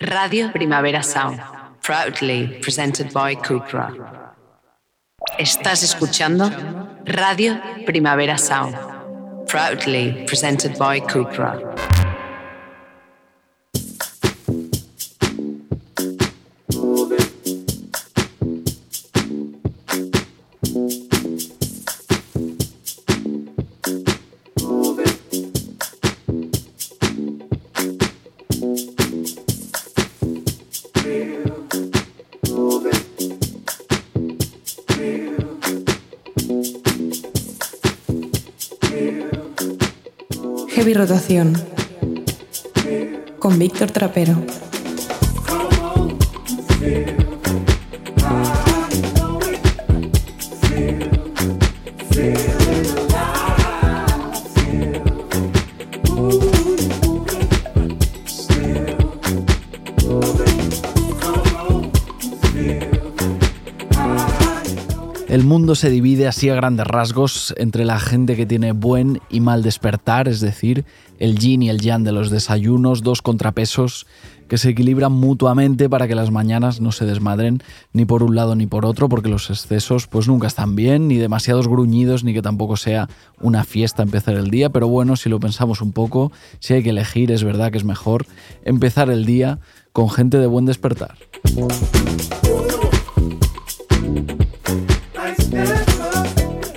Radio Primavera Sound, proudly presented by Cupra. Estás escuchando Radio Primavera Sound, proudly presented by Cupra. Con Víctor Trapero. El mundo se divide así a grandes rasgos entre la gente que tiene buen y mal despertar, es decir, el yin y el yang de los desayunos, dos contrapesos que se equilibran mutuamente para que las mañanas no se desmadren ni por un lado ni por otro, porque los excesos pues nunca están bien, ni demasiados gruñidos, ni que tampoco sea una fiesta empezar el día, pero bueno, si lo pensamos un poco, si hay que elegir, es verdad que es mejor empezar el día con gente de buen despertar.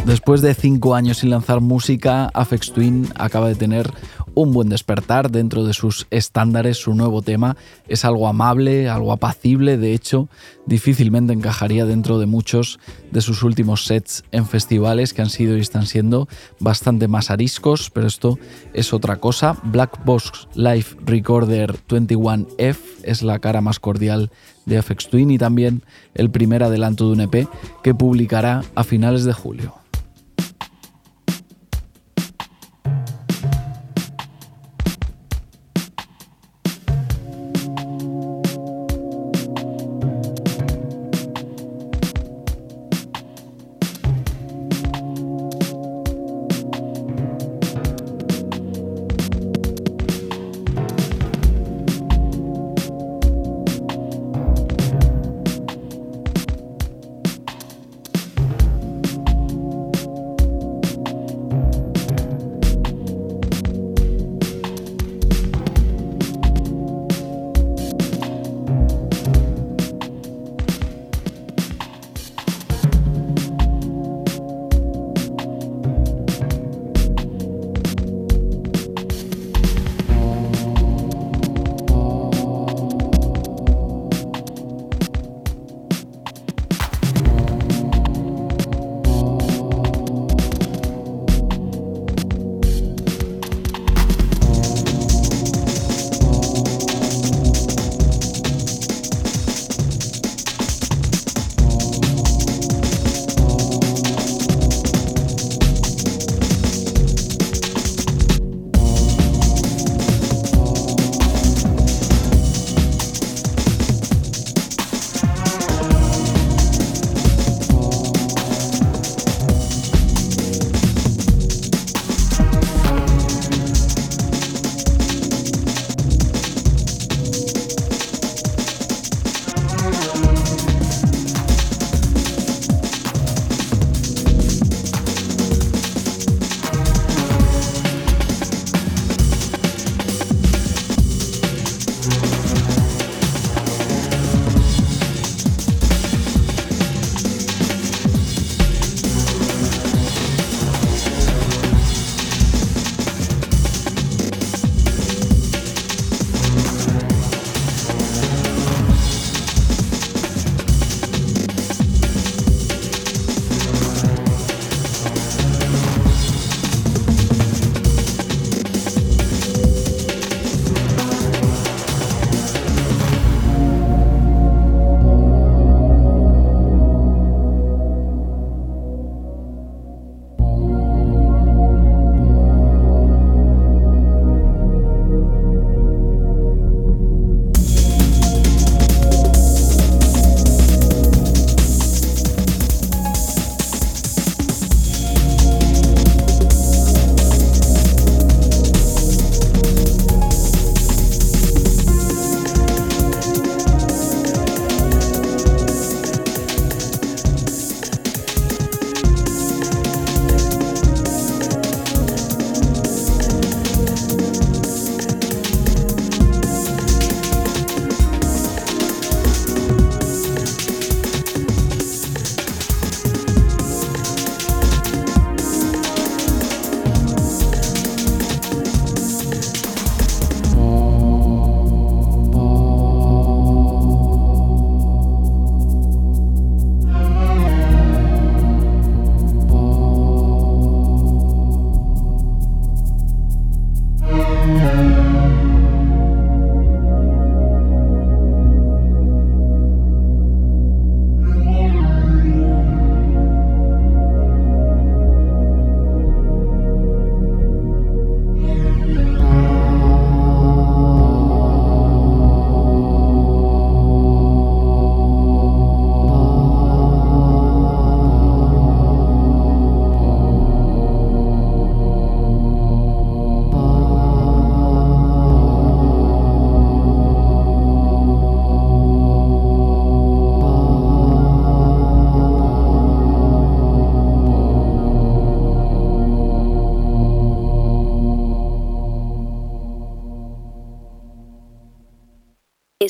Después de cinco años sin lanzar música, Afex Twin acaba de tener un buen despertar dentro de sus estándares. Su nuevo tema es algo amable, algo apacible, de hecho, difícilmente encajaría dentro de muchos de sus últimos sets en festivales que han sido y están siendo bastante más ariscos, pero esto es otra cosa. Black Box Live Recorder 21F es la cara más cordial de Afex Twin y también el primer adelanto de un EP que publicará a finales de julio.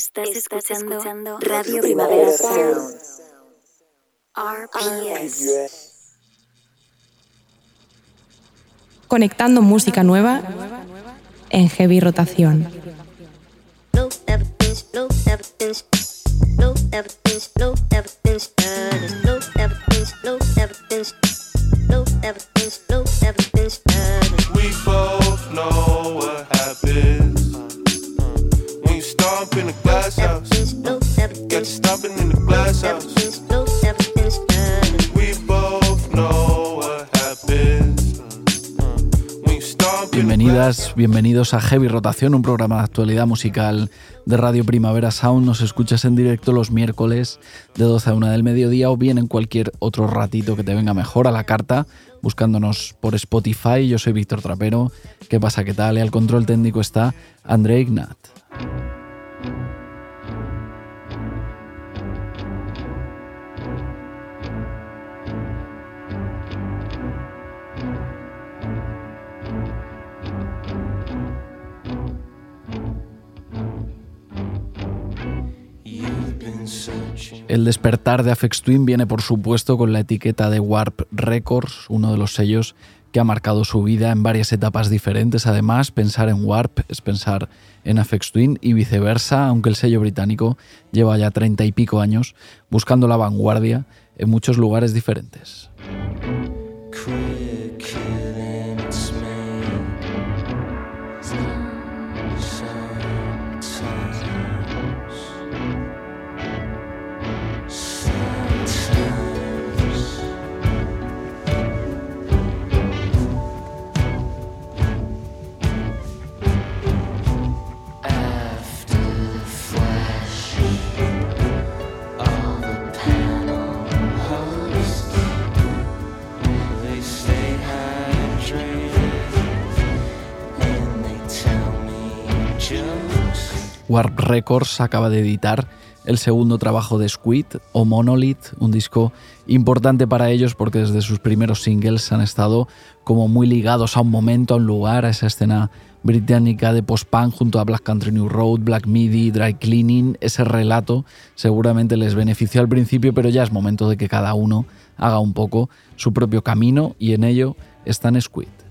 Estás, escuchando, Radio Primavera Sound. RPS. Conectando música nueva en heavy rotación. Bienvenidos a Heavy Rotación, un programa de actualidad musical de Radio Primavera Sound. Nos escuchas en directo los miércoles de 12 a 1 del mediodía o bien en cualquier otro ratito que te venga mejor a la carta, buscándonos por Spotify. Yo soy Víctor Trapero. ¿Qué pasa? ¿Qué tal? Y al control técnico está André Ignat. El despertar de Afex Twin viene por supuesto con la etiqueta de Warp Records, uno de los sellos que ha marcado su vida en varias etapas diferentes. Además, pensar en Warp es pensar en Afex Twin y viceversa, aunque el sello británico lleva ya treinta y pico años buscando la vanguardia en muchos lugares diferentes. Warp Records acaba de editar el segundo trabajo de Squid o Monolith, un disco importante para ellos porque desde sus primeros singles han estado como muy ligados a un momento, a un lugar, a esa escena británica de post-punk junto a Black Country New Road, Black Midi, Dry Cleaning. Ese relato seguramente les benefició al principio, pero ya es momento de que cada uno haga un poco su propio camino y en ello están Squid.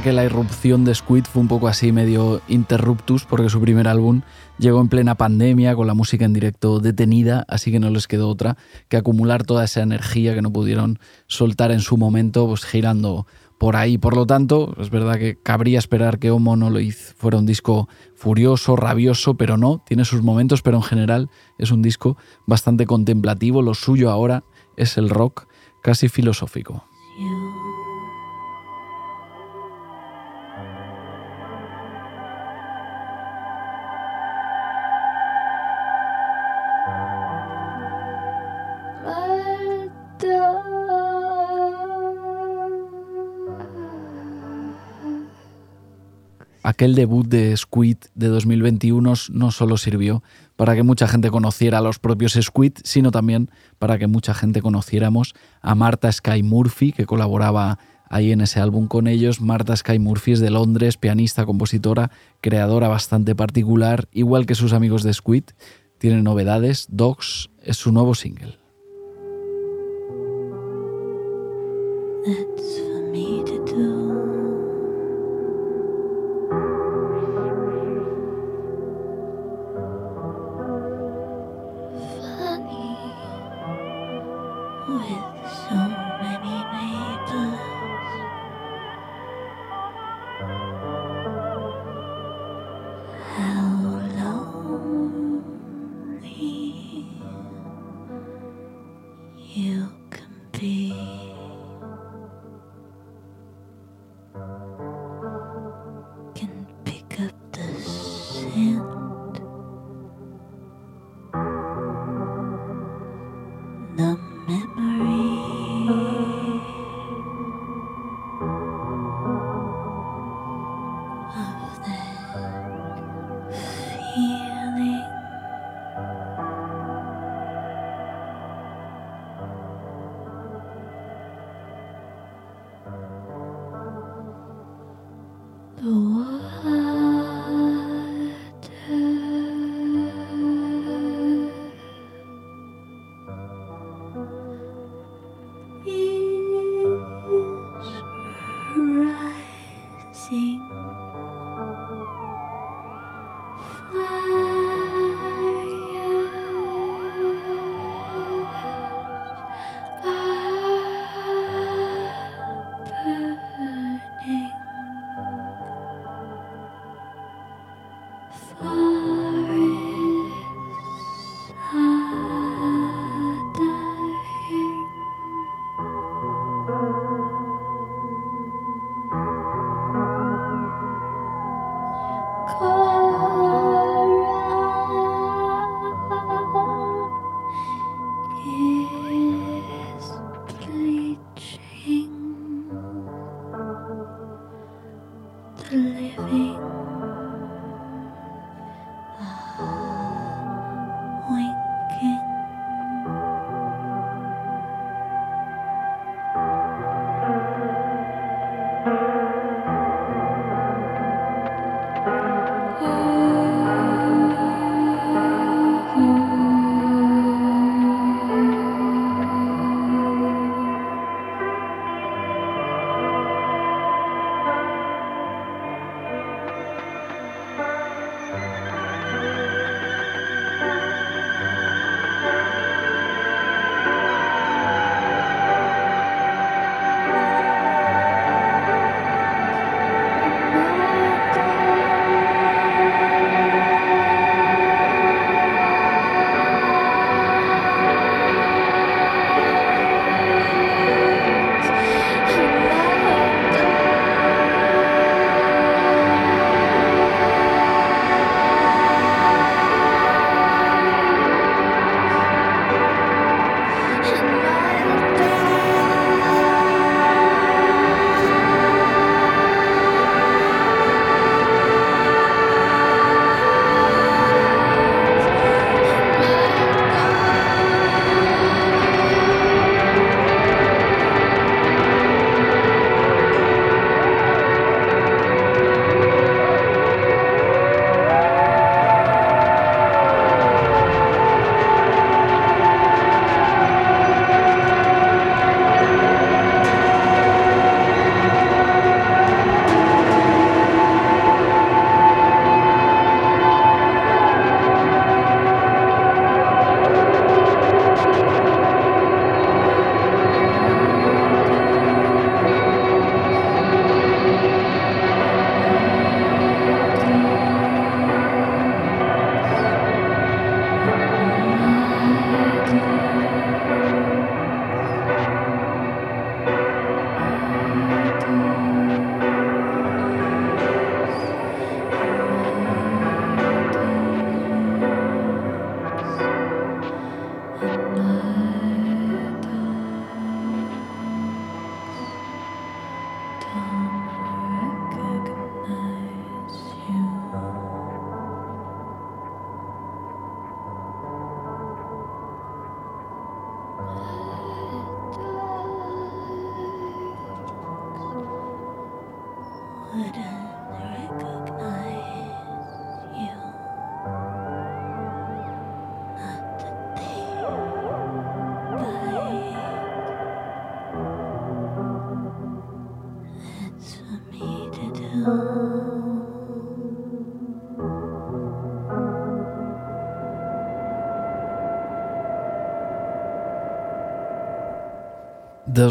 Que la irrupción de Squid fue un poco así, medio interruptus, porque su primer álbum llegó en plena pandemia, con la música en directo detenida, así que no les quedó otra que acumular toda esa energía que no pudieron soltar en su momento, pues girando por ahí. Por lo tanto, es verdad que cabría esperar que Homo no lo hizo, fuera un disco furioso, rabioso, pero no, tiene sus momentos, pero en general es un disco bastante contemplativo. Lo suyo ahora es el rock casi filosófico. Aquel debut de Squid de 2021 no solo sirvió para que mucha gente conociera a los propios Squid, sino también para que mucha gente conociéramos a Marta Sky Murphy, que colaboraba ahí en ese álbum con ellos. Marta Sky Murphy es de Londres, pianista, compositora, creadora bastante particular, igual que sus amigos de Squid. Tiene novedades, Dogs es su nuevo single.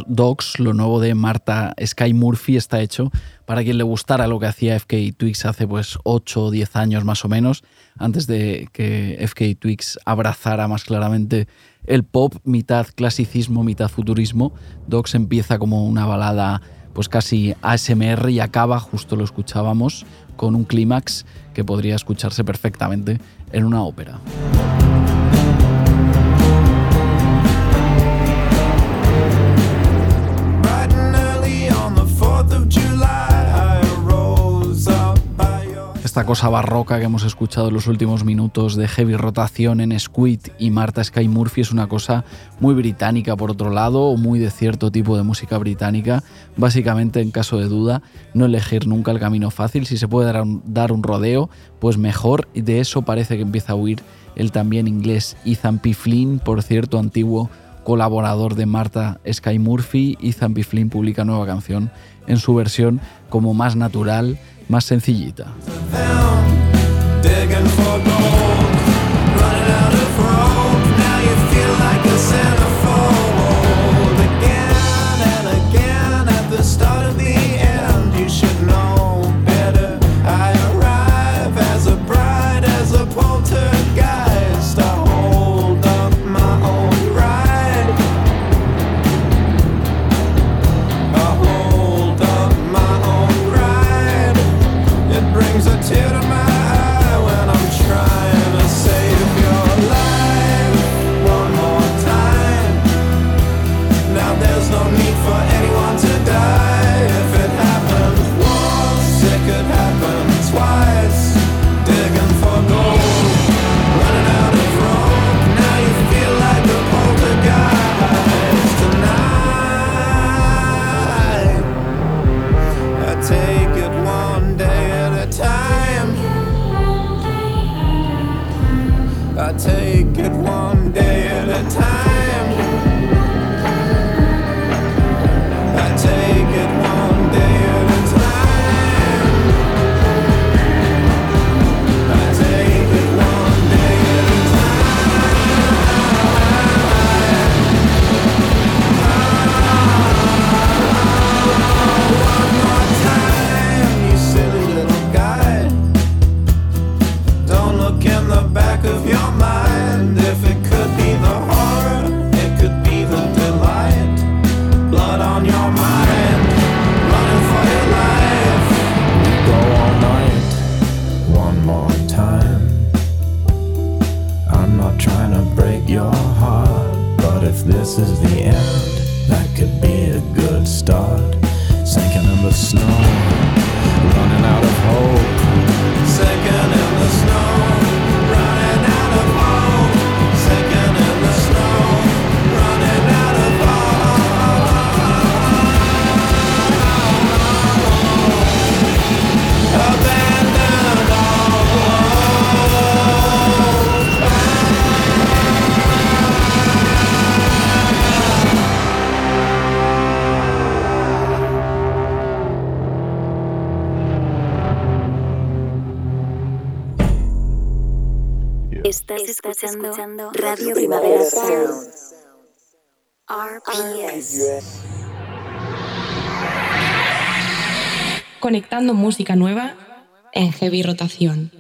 Dogs, lo nuevo de Marta Sky Murphy, está hecho para quien le gustara lo que hacía FK Twix hace pues 8 o 10 años más o menos, antes de que FK Twix abrazara más claramente el pop, mitad clasicismo, mitad futurismo. Dogs empieza como una balada pues casi ASMR y acaba, justo lo escuchábamos, con un clímax que podría escucharse perfectamente en una ópera. Esta cosa barroca que hemos escuchado en los últimos minutos de heavy rotación en Squid y Marta Sky Murphy es una cosa muy británica por otro lado o muy de cierto tipo de música británica. Básicamente, en caso de duda, no elegir nunca el camino fácil. Si se puede dar un, rodeo, pues mejor. Y de eso parece que empieza a huir el también inglés Ethan P. Flynn, por cierto, antiguo colaborador de Marta Sky Murphy. Ethan P. Flynn publica nueva canción en su versión como más natural más sencillita. running out of rope. Now you feel like a sinner. Sound. RPS. Conectando música nueva en heavy rotación.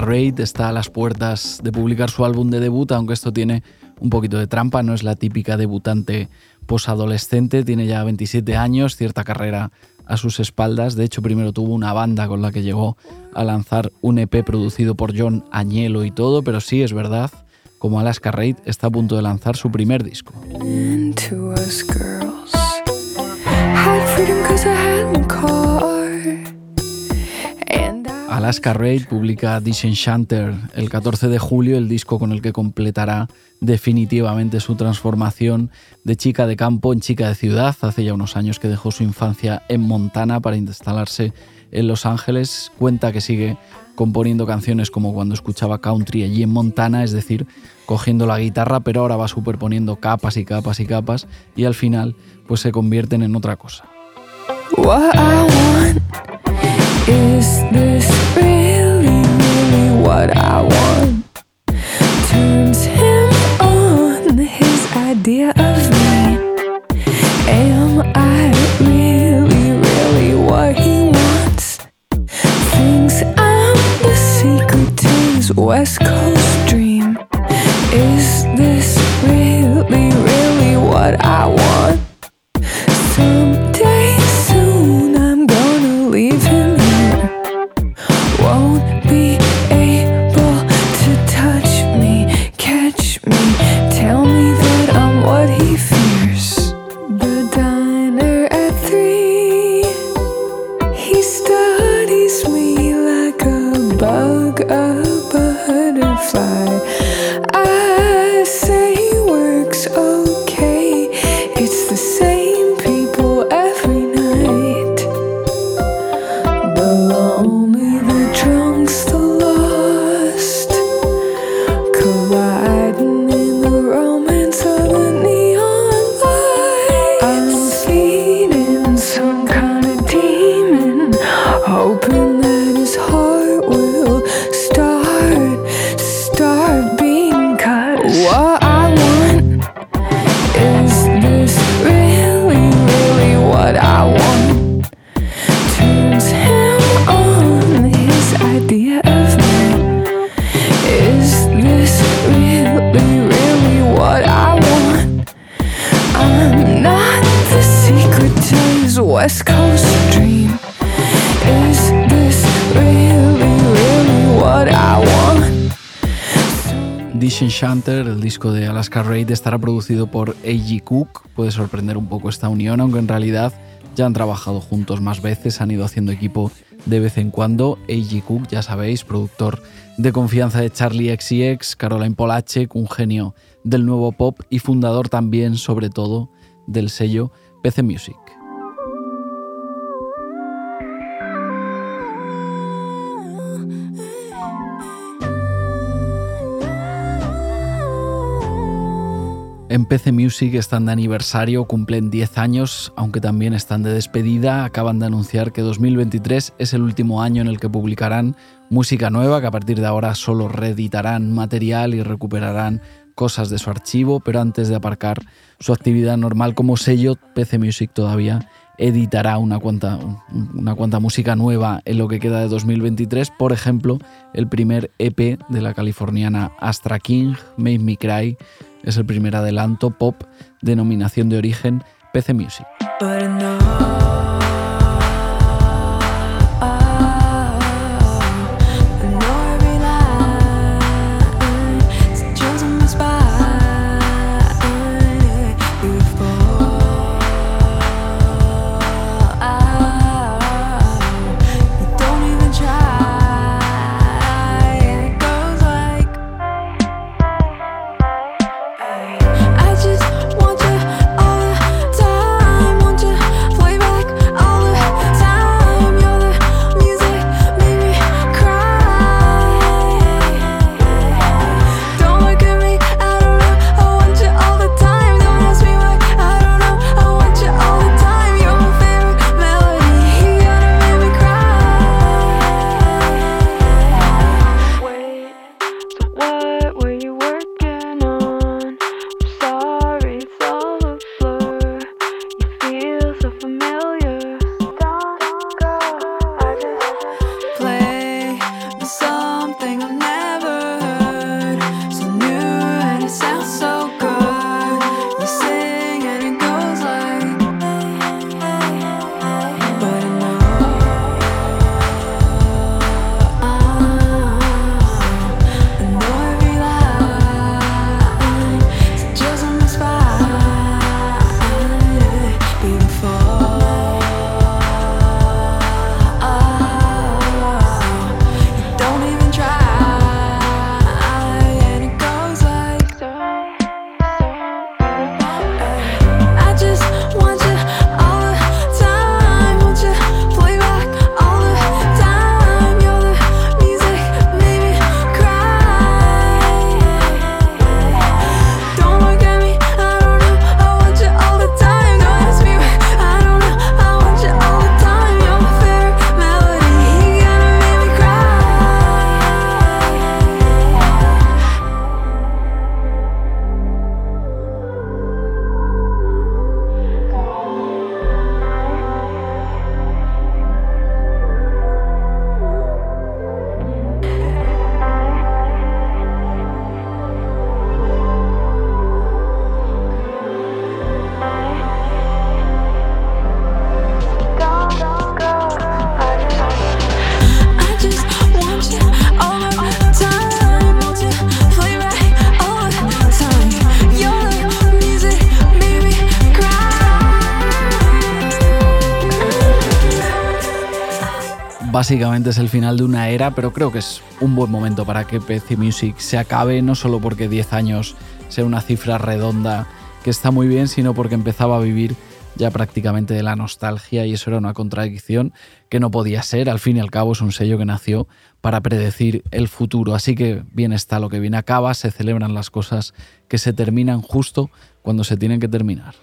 Raid está a las puertas de publicar su álbum de debut, aunque esto tiene un poquito de trampa, no es la típica debutante posadolescente, tiene ya 27 años, cierta carrera a sus espaldas. De hecho, primero tuvo una banda con la que llegó a lanzar un EP producido por John Añelo y todo, pero sí es verdad, como Alaska Raid está a punto de lanzar su primer disco. Alaska Raid publica Disenchanter el 14 de julio, el disco con el que completará definitivamente su transformación de chica de campo en chica de ciudad. Hace ya unos años que dejó su infancia en Montana para instalarse en Los Ángeles. Cuenta que sigue componiendo canciones como cuando escuchaba country allí en Montana, es decir, cogiendo la guitarra, pero ahora va superponiendo capas y capas y capas y al final pues se convierten en otra cosa. Idea of me. Am I really, really what he wants? Thinks I'm the secret to his West Coast dream. Is this really, really what I want? man is hard. Disco de Alaska Raid, estará producido por A.G. Cook. Puede sorprender un poco esta unión, aunque en realidad ya han trabajado juntos más veces, han ido haciendo equipo de vez en cuando. A.G. Cook, ya sabéis, productor de confianza de Charlie XCX, Caroline Polachek, un genio del nuevo pop y fundador también, sobre todo, del sello PC Music. En PC Music están de aniversario, cumplen 10 años, aunque también están de despedida. Acaban de anunciar que 2023 es el último año en el que publicarán música nueva, que a partir de ahora solo reeditarán material y recuperarán cosas de su archivo, pero antes de aparcar su actividad normal como sello, PC Music todavía editará una cuanta, una cuanta música nueva en lo que queda de 2023. Por ejemplo, el primer EP de la californiana Astra King, Made Me Cry, es el primer adelanto pop denominación de origen PC Music. Básicamente es el final de una era, pero creo que es un buen momento para que PC Music se acabe, no solo porque 10 años sea una cifra redonda que está muy bien, sino porque empezaba a vivir ya prácticamente de la nostalgia y eso era una contradicción que no podía ser. Al fin y al cabo es un sello que nació para predecir el futuro. Así que bien está lo que viene acaba, se celebran las cosas que se terminan justo cuando se tienen que terminar.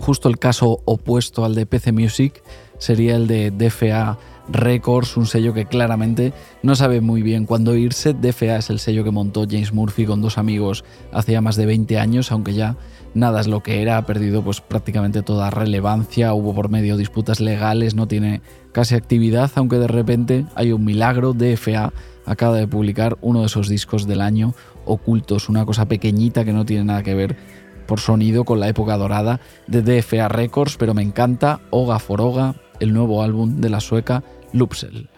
Justo el caso opuesto al de PC Music sería el de DFA Records, un sello que claramente no sabe muy bien cuándo irse. DFA es el sello que montó James Murphy con dos amigos hacía más de 20 años, aunque ya nada es lo que era, ha perdido pues prácticamente toda relevancia, hubo por medio disputas legales, no tiene casi actividad, aunque de repente hay un milagro, DFA acaba de publicar uno de esos discos del año ocultos, una cosa pequeñita que no tiene nada que ver por sonido con la época dorada de DFA Records, pero me encanta Oga for Oga, el nuevo álbum de la sueca Lupsel.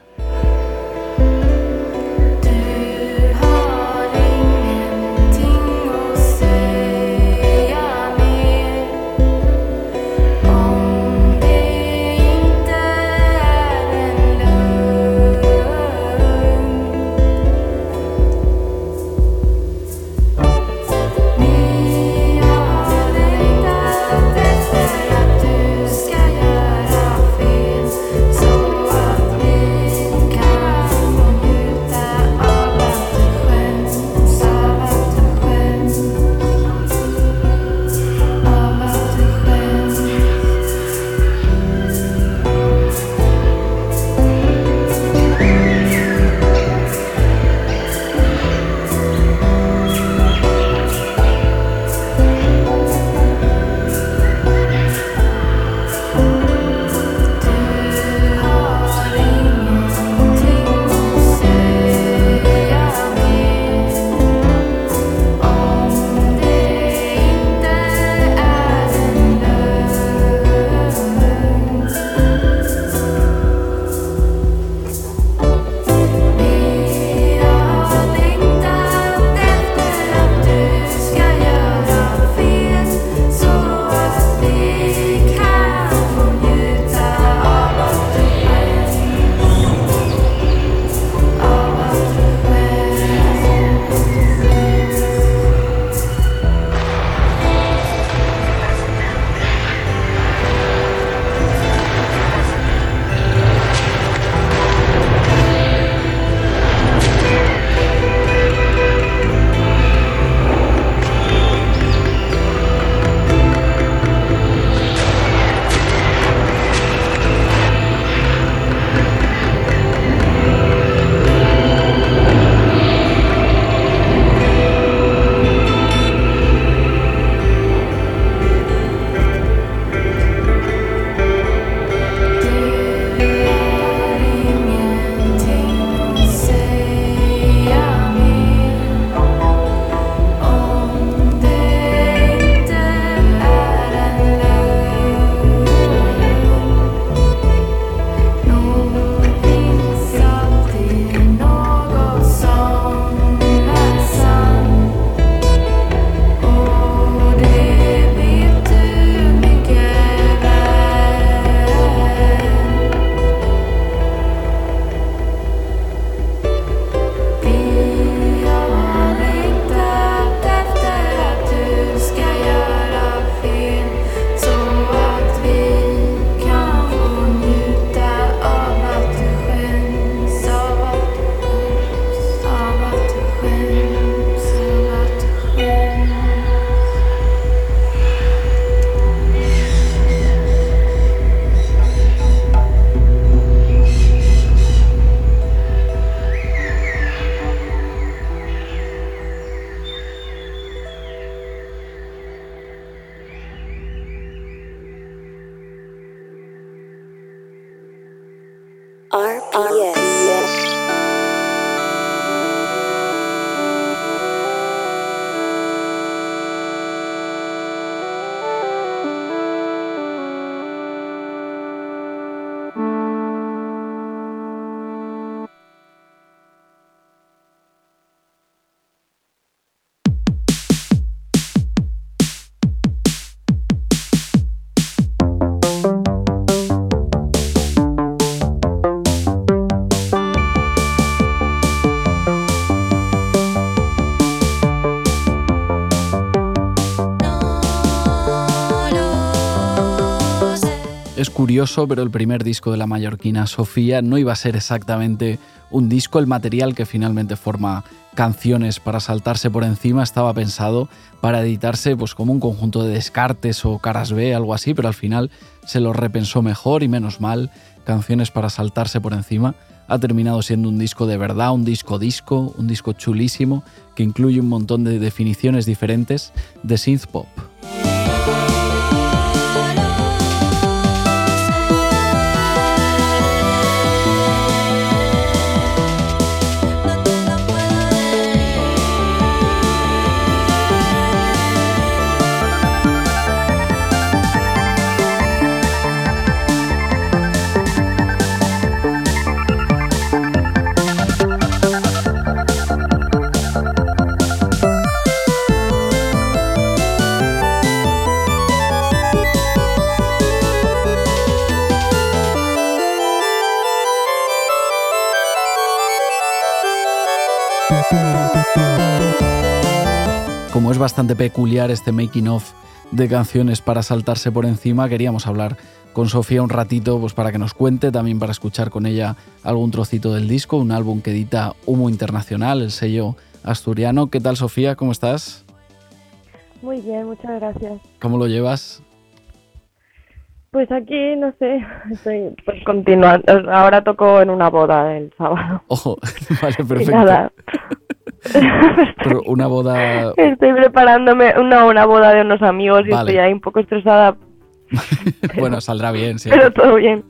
Pero el primer disco de la mallorquina Sofía no iba a ser exactamente un disco. El material que finalmente forma canciones para saltarse por encima estaba pensado para editarse pues como un conjunto de descartes o caras B, algo así, pero al final se lo repensó mejor y menos mal. Canciones para saltarse por encima ha terminado siendo un disco de verdad, un disco disco, un disco chulísimo que incluye un montón de definiciones diferentes de synth pop. Bastante peculiar este making of de canciones para saltarse por encima, queríamos hablar con Sofía un ratito pues para que nos cuente, también para escuchar con ella algún trocito del disco, un álbum que edita Humo Internacional, el sello asturiano. ¿Qué tal Sofía? ¿Cómo estás? Muy bien, muchas gracias. ¿Cómo lo llevas? Pues aquí, no sé, estoy pues, continuando. Ahora toco en una boda el sábado. Ojo, vale, perfecto. Pero una boda. Estoy preparándome una, una boda de unos amigos y estoy ahí un poco estresada. bueno, saldrá bien, sí. Pero todo bien.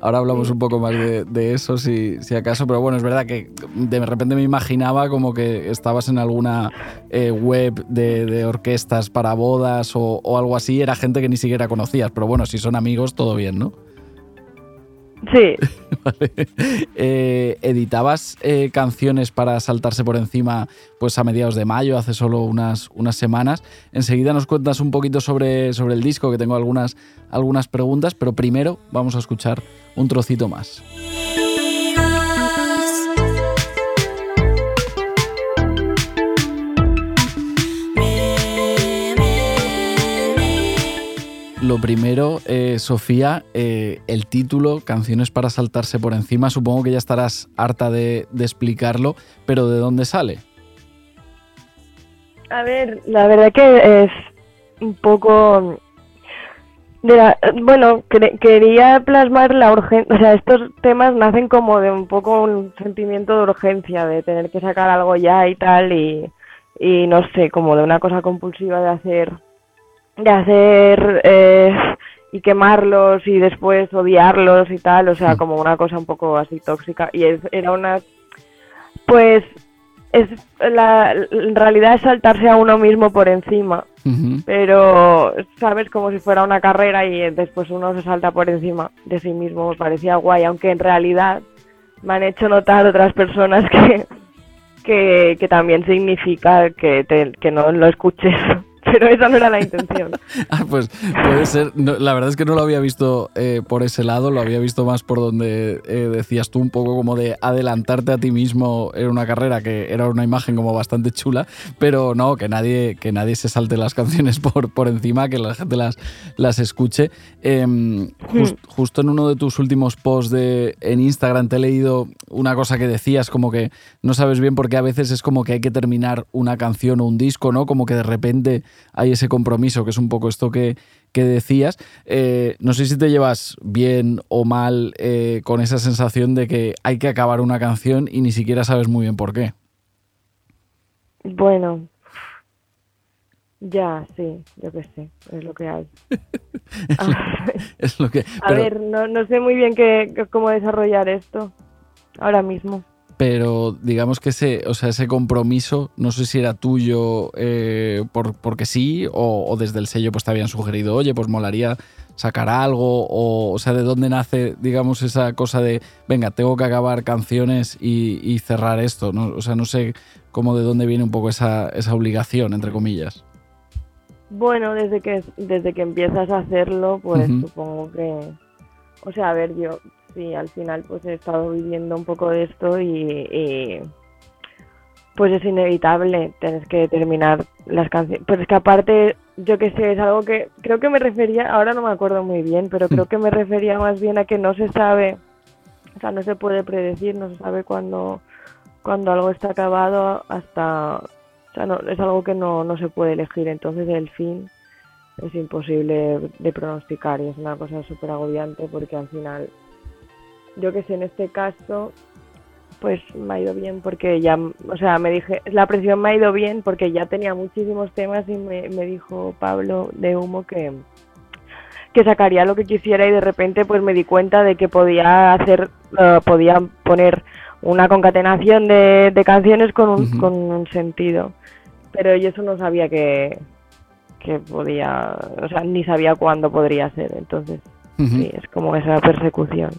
Ahora hablamos un poco más de, eso, si, si, acaso. Pero bueno, es verdad que de repente me imaginaba como que estabas en alguna eh, web de, orquestas para bodas o, o algo así. Era gente que ni siquiera conocías. Pero bueno, si son amigos, todo bien, ¿no? Sí. Eh, editabas eh, canciones para saltarse por encima pues a mediados de mayo, hace solo unas, unas semanas. Enseguida nos cuentas un poquito sobre, sobre el disco, que tengo algunas, algunas preguntas, pero primero vamos a escuchar un trocito más. Lo primero, eh, Sofía, eh, el título, Canciones para saltarse por encima, supongo que ya estarás harta de, explicarlo, pero ¿de dónde sale? A ver, la verdad que es un poco... bueno, quería plasmar la urgencia, o sea, estos temas nacen como de un poco un sentimiento de urgencia, de tener que sacar algo ya y tal, y no sé, como de una cosa compulsiva de hacer de hacer eh, y quemarlos y después odiarlos y tal, o sea, como una cosa un poco así tóxica. Y es, era una, pues, es la, en realidad es saltarse a uno mismo por encima, pero, ¿sabes? Como si fuera una carrera y después uno se salta por encima de sí mismo, me parecía guay, aunque en realidad me han hecho notar otras personas que, que, que también significa que, te, que no lo escuches pero esa no era la intención. ah, pues puede ser. la verdad es que no lo había visto eh, por ese lado, lo había visto más por donde eh, decías tú un poco como de adelantarte a ti mismo en una carrera que era una imagen como bastante chula, pero no, que nadie, que nadie se salte las canciones por, por encima, que la gente las, las escuche. Em, hmm. Justo en uno de tus últimos posts de, en Instagram te he leído una cosa que decías, como que no sabes bien por qué a veces es como que hay que terminar una canción o un disco, ¿no? Como que de repente hay ese compromiso, que es un poco esto que, decías. Eh, no sé si te llevas bien o mal eh, con esa sensación de que hay que acabar una canción y ni siquiera sabes muy bien por qué. Bueno, ya, sí, yo qué sé, es lo que hay. es, lo, que... A ver, no, no sé muy bien qué, cómo desarrollar esto ahora mismo pero digamos que ese, o sea, ese compromiso, no sé si era tuyo eh, por, porque sí, o, desde el sello pues te habían sugerido, oye, pues molaría sacar algo, o, o sea, de dónde nace, digamos, esa cosa de, venga, tengo que acabar canciones y, cerrar esto, ¿no? O sea, no sé cómo de dónde viene un poco esa, esa obligación, entre comillas. Bueno, desde que, desde que empiezas a hacerlo, pues supongo que... O sea, a ver, yo sí, al final pues he estado viviendo un poco de esto y, pues es inevitable, tienes que terminar las canciones. Pues es que aparte yo qué sé, es algo que creo que me refería, ahora no me acuerdo muy bien, pero creo que me refería más bien a que no se sabe, o sea, no se puede predecir, no se sabe cuándo, cuando algo está acabado hasta, o sea, no, es algo que no, no se puede elegir, entonces el fin es imposible de pronosticar y es una cosa súper agobiante porque al final, yo que sé, en este caso, pues me ha ido bien porque ya, o sea, me dije, la presión me ha ido bien porque ya tenía muchísimos temas y me, me dijo Pablo de Humo que, que sacaría lo que quisiera y de repente pues me di cuenta de que podía hacer, uh, podía poner una concatenación de, de canciones con un, con un sentido. Pero yo eso no sabía que, que podía, o sea, ni sabía cuándo podría ser. Entonces, uh -huh. sí, es como esa persecución.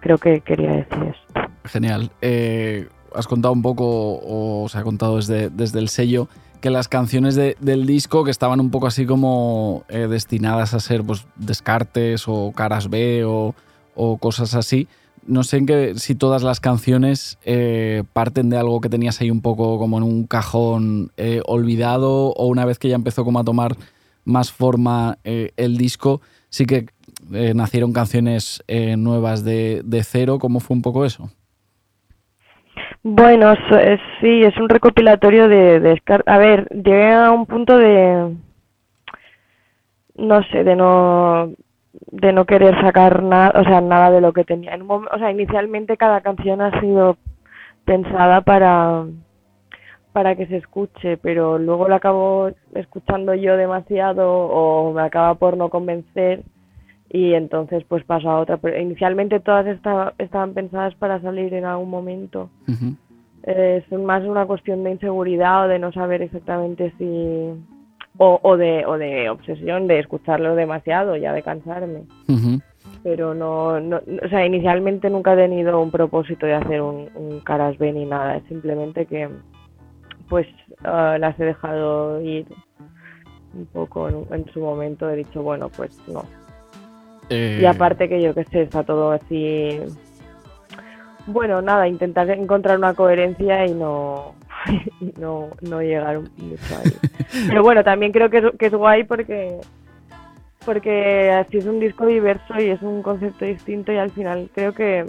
Creo que quería decir esto. Genial. Eh, has contado un poco, o se ha contado desde, desde el sello, que las canciones de, del disco que estaban un poco así como eh, destinadas a ser pues, descartes o caras B o, o cosas así. No sé en qué, si todas las canciones eh, parten de algo que tenías ahí un poco como en un cajón eh, olvidado o una vez que ya empezó como a tomar más forma el disco, sí que nacieron canciones nuevas de, de, cero. ¿Cómo fue un poco eso? Bueno, sí, es un recopilatorio de, de A ver, llegué a un punto de... No sé, de no de no querer sacar nada, o sea, nada de lo que tenía. En un momento, o sea, inicialmente cada canción ha sido pensada para para que se escuche, pero luego la acabo escuchando yo demasiado o me acaba por no convencer y entonces pues paso a otra. Pero inicialmente todas esta, estaban pensadas para salir en algún momento. Uh -huh. eh, es más una cuestión de inseguridad o de no saber exactamente si o, o, de, o de obsesión de escucharlo demasiado, ya de cansarme. Uh -huh. Pero no, no, o sea, inicialmente nunca he tenido un propósito de hacer un, un caras B ni nada, es simplemente que pues uh, las he dejado ir un poco en, en, su momento, he dicho, bueno, pues no. Eh... Y aparte que yo que sé, está todo así... Bueno, nada, intentar encontrar una coherencia y no, no, no llegar mucho ahí. Pero bueno, también creo que es, que es guay porque porque así es un disco diverso y es un concepto distinto y al final creo que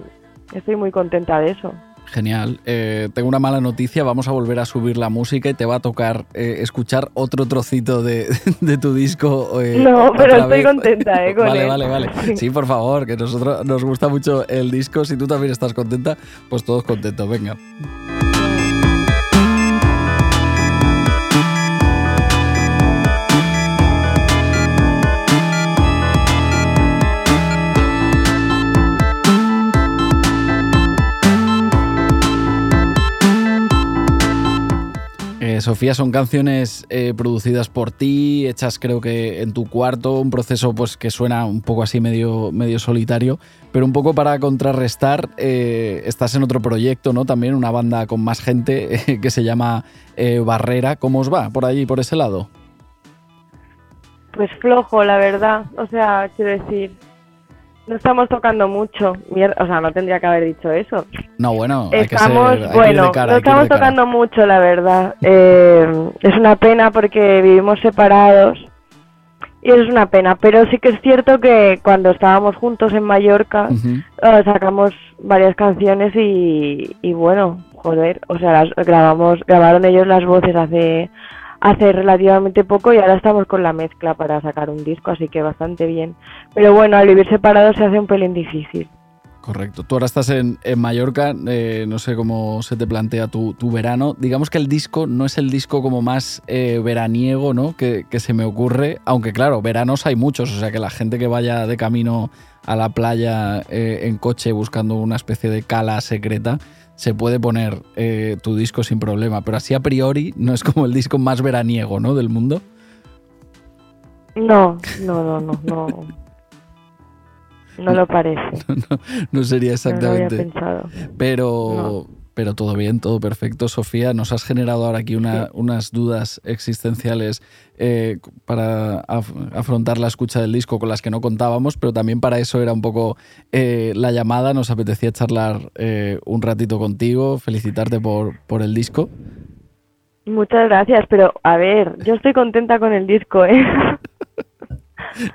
estoy muy contenta de eso. Genial. Eh, tengo una mala noticia, vamos a volver a subir la música y te va a tocar eh, escuchar otro trocito de, de tu disco. Eh, no, pero estoy vez. contenta, ¿eh? Con vale, él. vale, vale. Sí, por favor, que nosotros nos gusta mucho el disco. Si tú también estás contenta, pues todos contentos. Venga. Sofía, son canciones eh, producidas por ti, hechas creo que en tu cuarto, un proceso pues que suena un poco así medio, medio solitario, pero un poco para contrarrestar, eh, estás en otro proyecto, ¿no? También una banda con más gente eh, que se llama Barrera. ¿Cómo os va por allí, por ese lado? Pues flojo, la verdad. O sea, quiero decir, no estamos tocando mucho. O sea, no tendría que haber dicho eso. No, bueno, estamos, hay que ser, hay bueno, que de cara, no estamos tocando mucho, la verdad. Eh, es una pena porque vivimos separados y es una pena. Pero sí que es cierto que cuando estábamos juntos en Mallorca uh -huh. uh, sacamos varias canciones y, y bueno, joder, o sea, las grabamos, grabaron ellos las voces hace hace relativamente poco y ahora estamos con la mezcla para sacar un disco, así que bastante bien. Pero bueno, al vivir separados se hace un pelín difícil. Correcto. Tú ahora estás en, en Mallorca, eh, no sé cómo se te plantea tu, tu, verano. Digamos que el disco no es el disco como más eh, veraniego ¿no? Que, que, se me ocurre, aunque claro, veranos hay muchos, o sea que la gente que vaya de camino a la playa eh, en coche buscando una especie de cala secreta, se puede poner eh, tu disco sin problema, pero así a priori no es como el disco más veraniego, ¿no? Del mundo. No, no, no, no, no. No lo parece. No, no, no sería exactamente. No lo había pensado. Pero. Pero todo bien, todo perfecto. Sofía, nos has generado ahora aquí una, sí. unas dudas existenciales eh, para af afrontar la escucha del disco con las que no contábamos, pero también para eso era un poco eh, la llamada. Nos apetecía charlar eh, un ratito contigo, felicitarte por, por el disco. Muchas gracias, pero a ver, yo estoy contenta con el disco, ¿eh?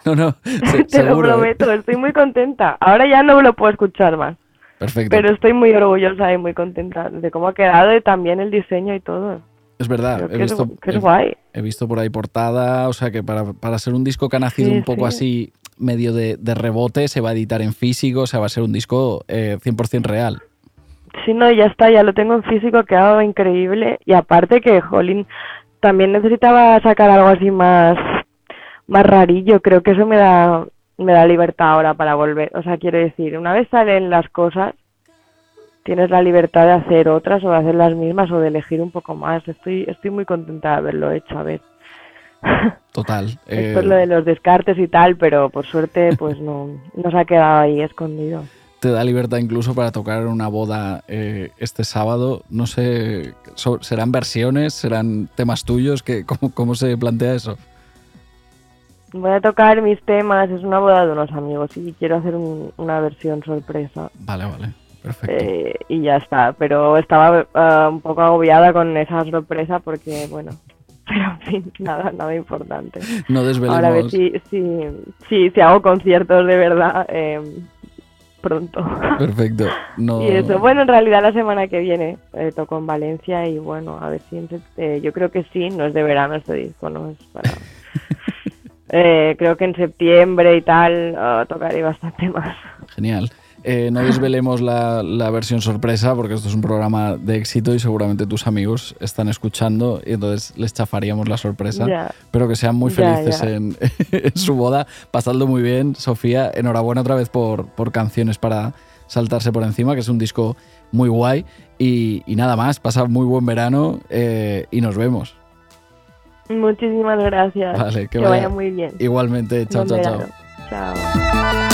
No, no, se- Te lo seguro, ¿eh? prometo, estoy muy contenta. Ahora ya no lo puedo escuchar más, Perfecto. pero estoy muy orgullosa y muy contenta de cómo ha quedado y también el diseño y todo. es verdad, he que es- visto, es guay. he visto por ahí portada, o sea que para, para ser un disco que ha nacido Sí, un poco sí. así, medio de, de rebote, se va a editar en físico, o sea, va a ser un disco eh, 100% real. Sí, no, ya está, ya lo tengo en físico, ha quedado increíble. Y aparte que, jolín, también necesitaba sacar algo así más, más rarillo. Creo que eso me da, me da libertad ahora para volver. O sea, quiero decir, una vez salen las cosas, tienes la libertad de hacer otras o de hacer las mismas o de elegir un poco más. Estoy, estoy muy contenta de haberlo hecho, a ver. Total. Esto es eh, lo de los descartes y tal, pero por suerte, pues no, no se ha quedado ahí escondido. te da libertad incluso para tocar una boda eh, este sábado. No sé, ¿serán versiones? ¿Serán temas tuyos? ¿Qué, cómo, ¿Cómo se plantea eso? Voy a tocar mis temas, es una boda de unos amigos y quiero hacer un- una versión sorpresa. Vale, vale, perfecto. Eh, y ya está, pero estaba eh, un poco agobiada con esa sorpresa porque, bueno, pero en fin, nada, nada importante. no desvelemos. Ahora a ver si, si, si, si hago conciertos de verdad eh, pronto. Perfecto. No... Y eso, bueno, en realidad la semana que viene eh, toco en Valencia y bueno, a ver si eh, yo creo que sí, no es de verano este disco, no es para... Eh, creo que en septiembre y tal ah, tocaré bastante más. Genial. Eh, no desvelemos la, la versión sorpresa porque esto es un programa de éxito y seguramente tus amigos están escuchando y entonces les chafaríamos la sorpresa. Ya. Pero que sean muy felices. En, en su boda, pasando muy bien. Sofía, enhorabuena otra vez por, por Canciones para saltarse por encima, que es un disco muy guay. Y, y nada más, pasa muy buen verano eh, y nos vemos. Muchísimas gracias. Vale, que que vaya- vaya muy bien. Igualmente, chao, Buen chao, chao. verano. Chao.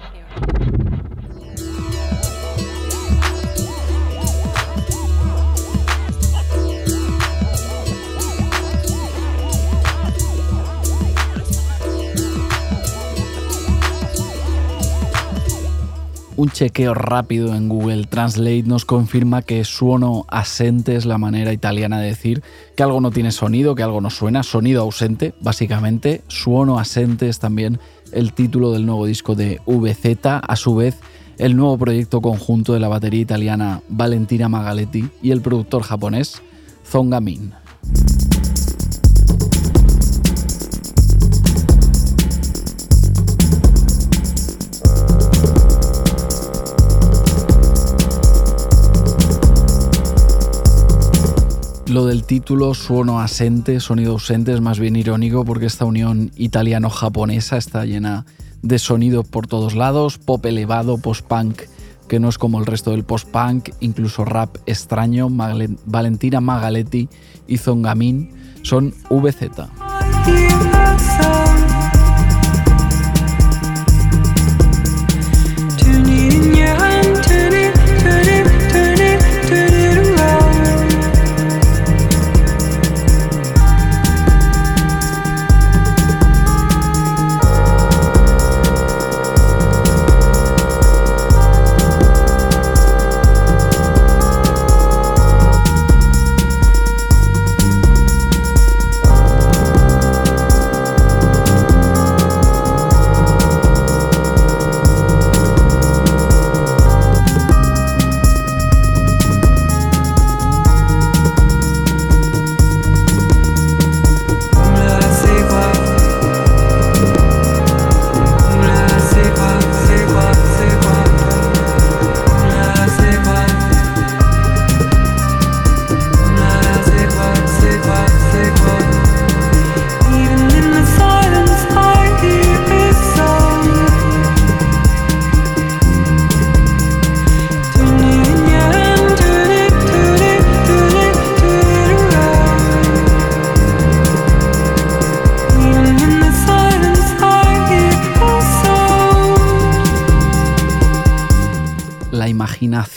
Un chequeo rápido en Google Translate nos confirma que suono asente es la manera italiana de decir que algo no tiene sonido, que algo no suena, sonido ausente, básicamente. Suono asente es también el título del nuevo disco de VZ, a su vez el nuevo proyecto conjunto de la batería italiana Valentina Magaletti y el productor japonés Zongamin. Lo del título suono asente, sonido ausente, es más bien irónico porque esta unión italiano-japonesa está llena de sonido por todos lados, pop elevado, post-punk, que no es como el resto del post-punk, incluso rap extraño, Valentina Magaletti y Zongamin son VZ.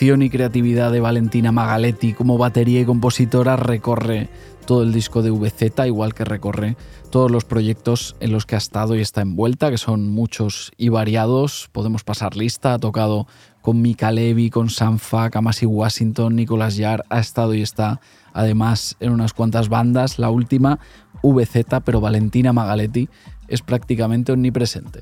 Y creatividad de Valentina Magaletti como batería y compositora recorre todo el disco de VZ, igual que recorre todos los proyectos en los que ha estado y está envuelta, que son muchos y variados. Podemos pasar lista, ha tocado con Mika Levy, con Sanfa, Kamasi Washington, Nicolas Yar, ha estado y está además en unas cuantas bandas, la última VZ, pero Valentina Magaletti es prácticamente omnipresente.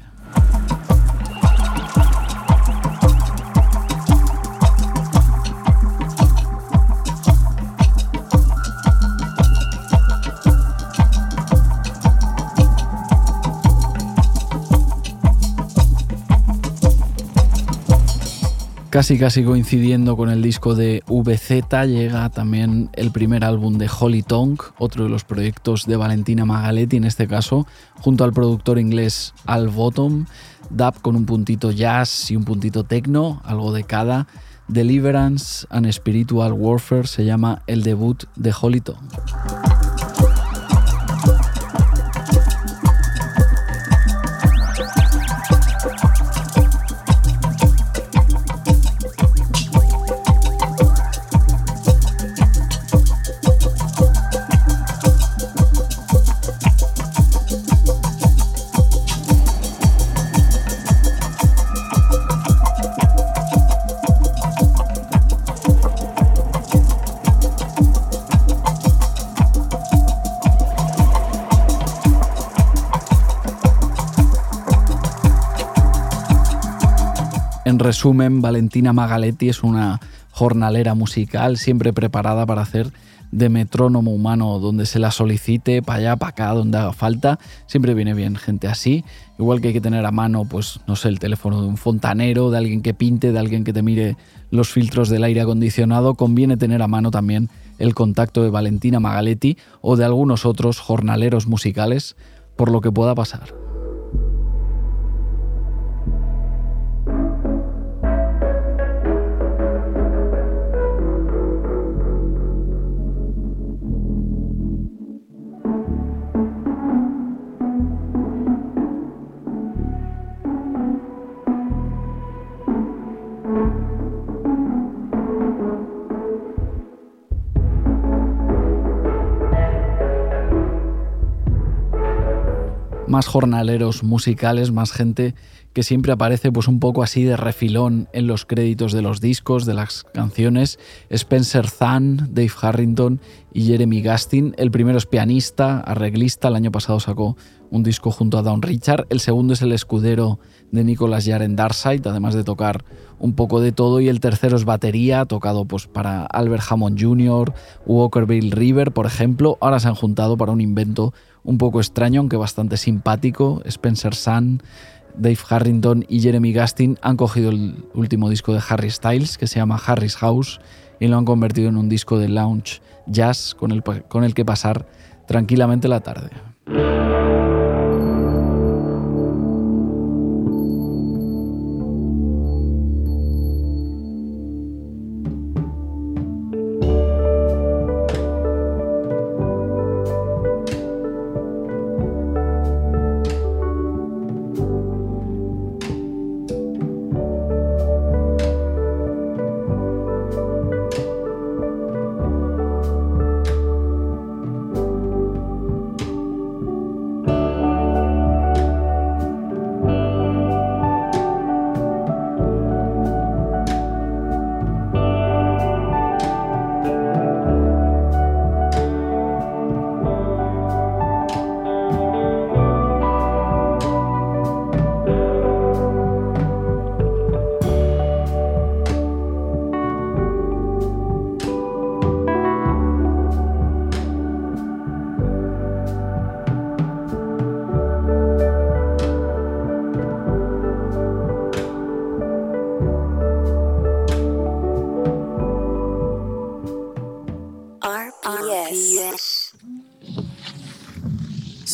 Casi casi coincidiendo con el disco de VZ llega también el primer álbum de Holly Tonk, otro de los proyectos de Valentina Magaletti en este caso, junto al productor inglés Al Bottom, dub con un puntito jazz y un puntito techno, algo de cada. Deliverance and Spiritual Warfare se llama el debut de Holly Tonk. Resumen, Valentina Magaletti es una jornalera musical siempre preparada para hacer de metrónomo humano donde se la solicite, para allá, para acá, donde haga falta. Siempre viene bien gente así. Igual que hay que tener a mano, pues, no sé, el teléfono de un fontanero, de alguien que pinte, de alguien que te mire los filtros del aire acondicionado, conviene tener a mano también el contacto de Valentina Magaletti o de algunos otros jornaleros musicales por lo que pueda pasar. Más jornaleros musicales, más gente que siempre aparece pues un poco así de refilón en los créditos de los discos, de las canciones. Spencer Zahn, Dave Harrington y Jeremy Gastin. El primero es pianista, arreglista, el año pasado sacó un disco junto a Don Richard. El segundo es el escudero de Nicolas Jarre en Darkside, además de tocar un poco de todo. Y el tercero es batería, tocado pues para Albert Hammond Jr., Walker Bill River, por ejemplo. Ahora se han juntado para un invento un poco extraño, aunque bastante simpático. Spencer Sun, Dave Harrington y Jeremy Gastin han cogido el último disco de Harry Styles, que se llama Harry's House, y lo han convertido en un disco de lounge jazz con el, con el que pasar tranquilamente la tarde.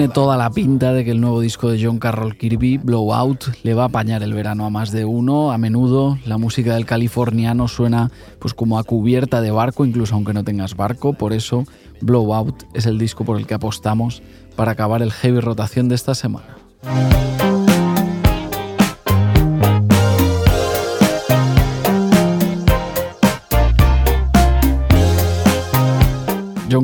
Tiene toda la pinta de que el nuevo disco de John Carroll Kirby, Blowout, le va a apañar el verano a más de uno. A menudo la música del californiano suena pues como a cubierta de barco, incluso aunque no tengas barco. Por eso Blowout es el disco por el que apostamos para acabar el heavy rotación de esta semana.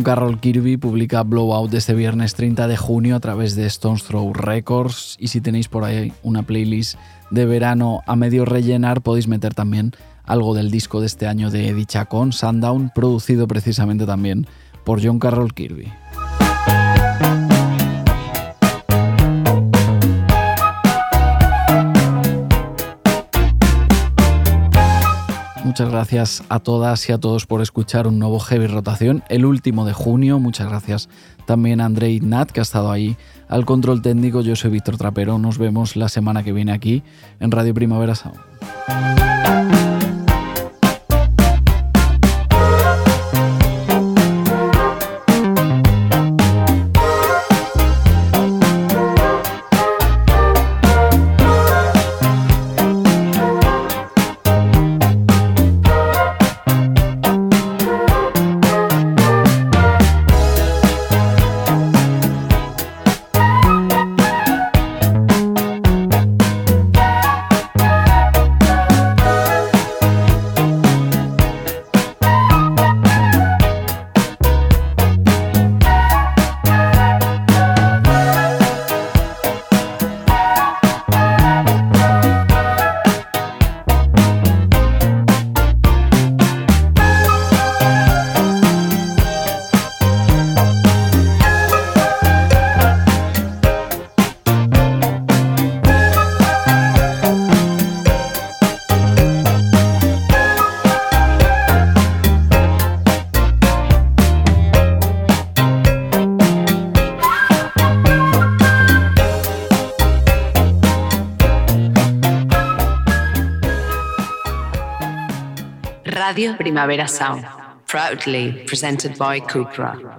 Carroll Kirby publica Blowout este viernes 30 de junio a través de Stones Throw Records y si tenéis por ahí una playlist de verano a medio rellenar podéis meter también algo del disco de este año de Eddie Chacón, Sundown, producido precisamente también por John Carroll Kirby. Muchas gracias a todas y a todos por escuchar un nuevo Heavy Rotación, el último de junio. Muchas gracias también a Andrei Nat, que ha estado ahí al control técnico. Yo soy Víctor Trapero. Nos vemos la semana que viene aquí en Radio Primavera Sound. Proudly presented by Cupra.